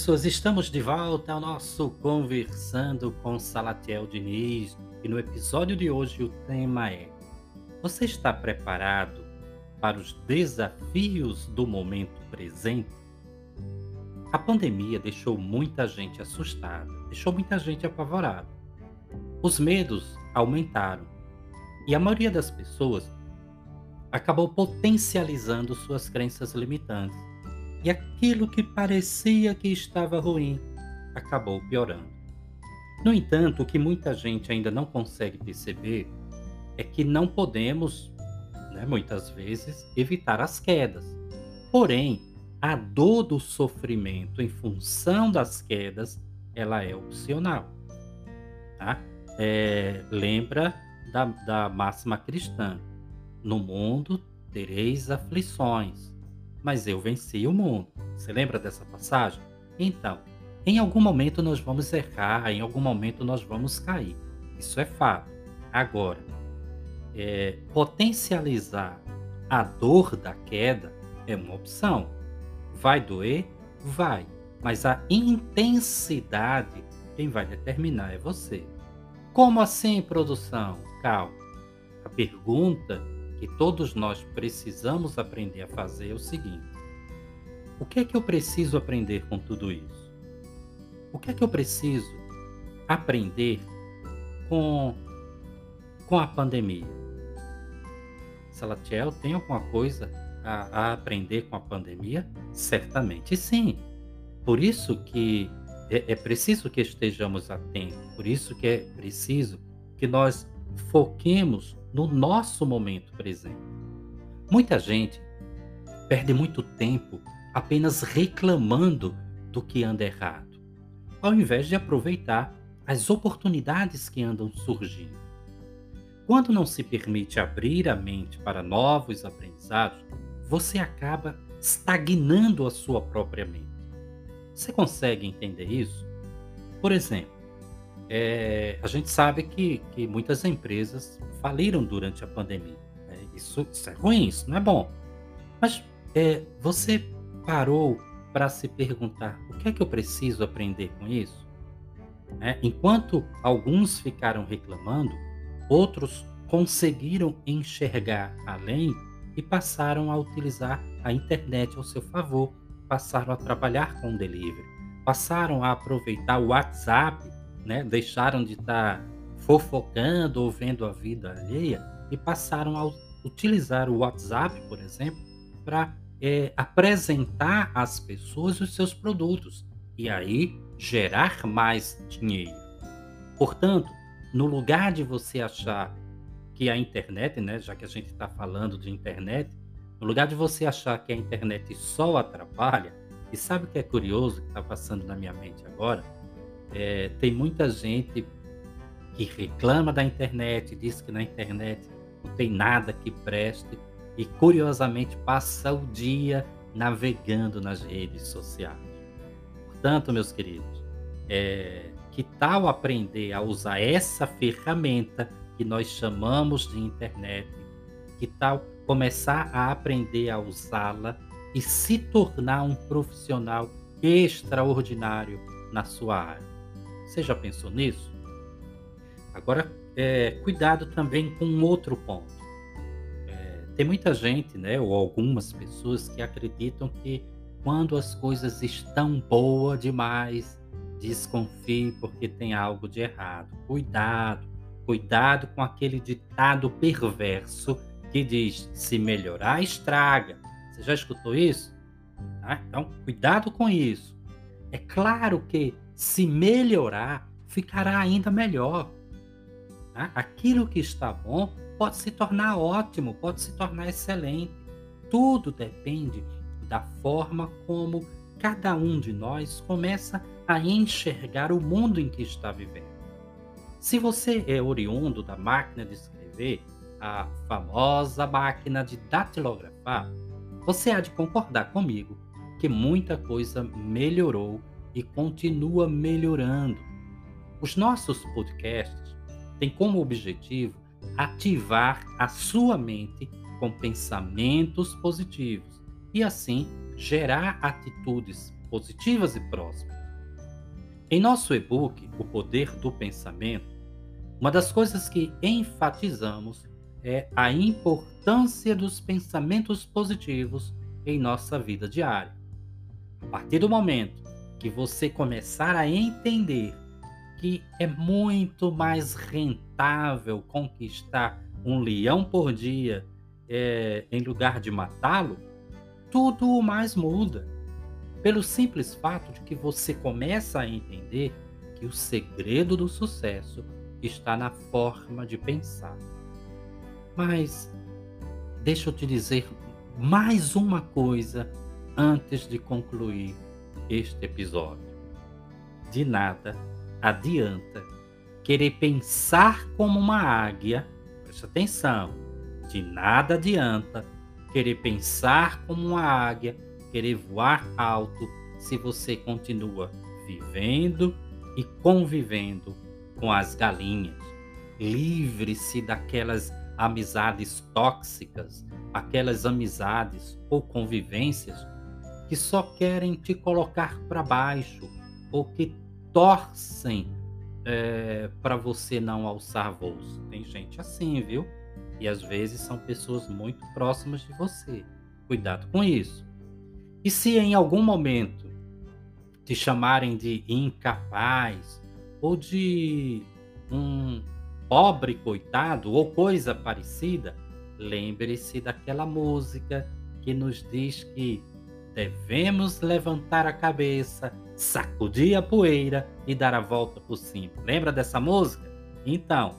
Pessoas, estamos de volta ao nosso Conversando com Salatiel Diniz e no episódio de hoje o tema é: Você está preparado para os desafios do momento presente? A pandemia deixou muita gente assustada, deixou muita gente apavorada. Os medos aumentaram e a maioria das pessoas acabou potencializando suas crenças limitantes e aquilo que parecia que estava ruim acabou piorando. No entanto, o que muita gente ainda não consegue perceber é que não podemos, né, muitas vezes, evitar as quedas. Porém, a dor do sofrimento em função das quedas, ela é opcional. Tá? É, lembra da, da máxima cristã: no mundo tereis aflições mas eu venci o mundo. Você lembra dessa passagem? Então, em algum momento nós vamos errar, em algum momento nós vamos cair. Isso é fato. Agora, é, potencializar a dor da queda é uma opção. Vai doer? Vai. Mas a intensidade, quem vai determinar é você. Como assim, produção? Calma. A pergunta que todos nós precisamos aprender a fazer é o seguinte: o que é que eu preciso aprender com tudo isso? O que é que eu preciso aprender com, com a pandemia? Salatiel tem alguma coisa a, a aprender com a pandemia? Certamente sim. Por isso que é, é preciso que estejamos atentos, por isso que é preciso que nós foquemos no nosso momento presente. Muita gente perde muito tempo apenas reclamando do que anda errado, ao invés de aproveitar as oportunidades que andam surgindo. Quando não se permite abrir a mente para novos aprendizados, você acaba estagnando a sua própria mente. Você consegue entender isso? Por exemplo, é, a gente sabe que, que muitas empresas faliram durante a pandemia. Né? Isso, isso, é ruim, isso não é bom. Mas é, você parou para se perguntar o que é que eu preciso aprender com isso? É, enquanto alguns ficaram reclamando, outros conseguiram enxergar além e passaram a utilizar a internet ao seu favor, passaram a trabalhar com delivery, passaram a aproveitar o WhatsApp né, deixaram de estar tá fofocando ou vendo a vida alheia e passaram a utilizar o WhatsApp, por exemplo, para é, apresentar às pessoas os seus produtos e aí gerar mais dinheiro. Portanto, no lugar de você achar que a internet, né, já que a gente está falando de internet, no lugar de você achar que a internet só atrapalha, e sabe o que é curioso que está passando na minha mente agora? É, tem muita gente que reclama da internet, diz que na internet não tem nada que preste e curiosamente passa o dia navegando nas redes sociais. Portanto, meus queridos, é, que tal aprender a usar essa ferramenta que nós chamamos de internet? Que tal começar a aprender a usá-la e se tornar um profissional extraordinário na sua área? Você já pensou nisso? Agora, é, cuidado também com outro ponto. É, tem muita gente, né, ou algumas pessoas que acreditam que quando as coisas estão boas demais, desconfie porque tem algo de errado. Cuidado, cuidado com aquele ditado perverso que diz: se melhorar, estraga. Você já escutou isso? Tá? Então, cuidado com isso. É claro que se melhorar, ficará ainda melhor. Tá? Aquilo que está bom pode se tornar ótimo, pode se tornar excelente. Tudo depende da forma como cada um de nós começa a enxergar o mundo em que está vivendo. Se você é oriundo da máquina de escrever, a famosa máquina de datilografar, você há de concordar comigo que muita coisa melhorou e continua melhorando. Os nossos podcasts têm como objetivo ativar a sua mente com pensamentos positivos e assim gerar atitudes positivas e próximas. Em nosso e-book, O Poder do Pensamento, uma das coisas que enfatizamos é a importância dos pensamentos positivos em nossa vida diária. A partir do momento que você começar a entender que é muito mais rentável conquistar um leão por dia é, em lugar de matá-lo, tudo mais muda. Pelo simples fato de que você começa a entender que o segredo do sucesso está na forma de pensar. Mas deixa eu te dizer mais uma coisa antes de concluir este episódio. De nada adianta querer pensar como uma águia, preste atenção, de nada adianta querer pensar como uma águia, querer voar alto, se você continua vivendo e convivendo com as galinhas. Livre-se daquelas amizades tóxicas, aquelas amizades ou convivências que só querem te colocar para baixo ou que torcem é, para você não alçar voos. Tem gente assim, viu? E às vezes são pessoas muito próximas de você. Cuidado com isso. E se em algum momento te chamarem de incapaz ou de um pobre coitado ou coisa parecida, lembre-se daquela música que nos diz que devemos levantar a cabeça, sacudir a poeira e dar a volta por cima. Lembra dessa música? Então,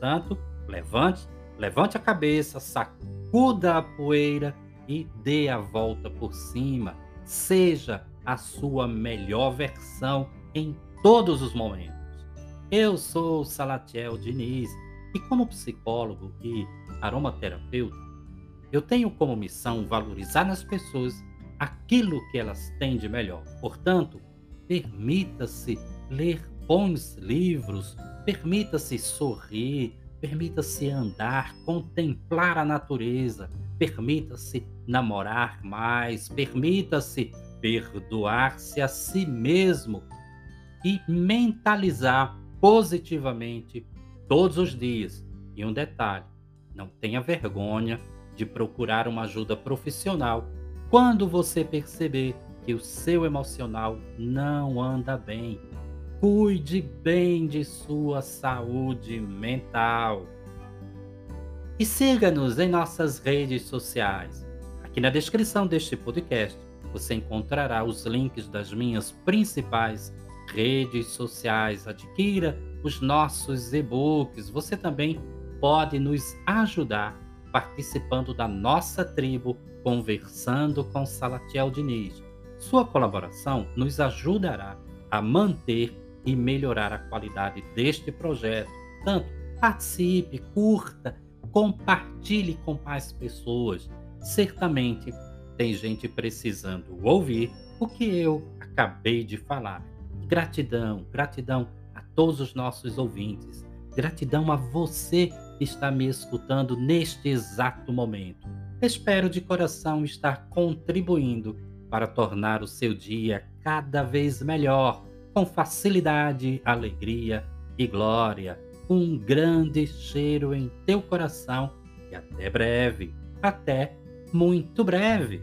tanto levante, levante a cabeça, sacuda a poeira e dê a volta por cima. Seja a sua melhor versão em todos os momentos. Eu sou Salatiel Diniz e, como psicólogo e aromaterapeuta, eu tenho como missão valorizar nas pessoas aquilo que elas têm de melhor. Portanto, permita-se ler bons livros, permita-se sorrir, permita-se andar, contemplar a natureza, permita-se namorar mais, permita-se perdoar-se a si mesmo e mentalizar positivamente todos os dias. E um detalhe: não tenha vergonha de procurar uma ajuda profissional quando você perceber que o seu emocional não anda bem. Cuide bem de sua saúde mental. E siga-nos em nossas redes sociais. Aqui na descrição deste podcast você encontrará os links das minhas principais redes sociais, adquira os nossos e-books. Você também pode nos ajudar participando da nossa tribo Conversando com Salatiel Diniz. Sua colaboração nos ajudará a manter e melhorar a qualidade deste projeto. Tanto participe, curta, compartilhe com mais pessoas. Certamente tem gente precisando ouvir o que eu acabei de falar. Gratidão, gratidão a todos os nossos ouvintes. Gratidão a você que está me escutando neste exato momento. Espero de coração estar contribuindo para tornar o seu dia cada vez melhor, com facilidade, alegria e glória. Um grande cheiro em teu coração e até breve. Até muito breve.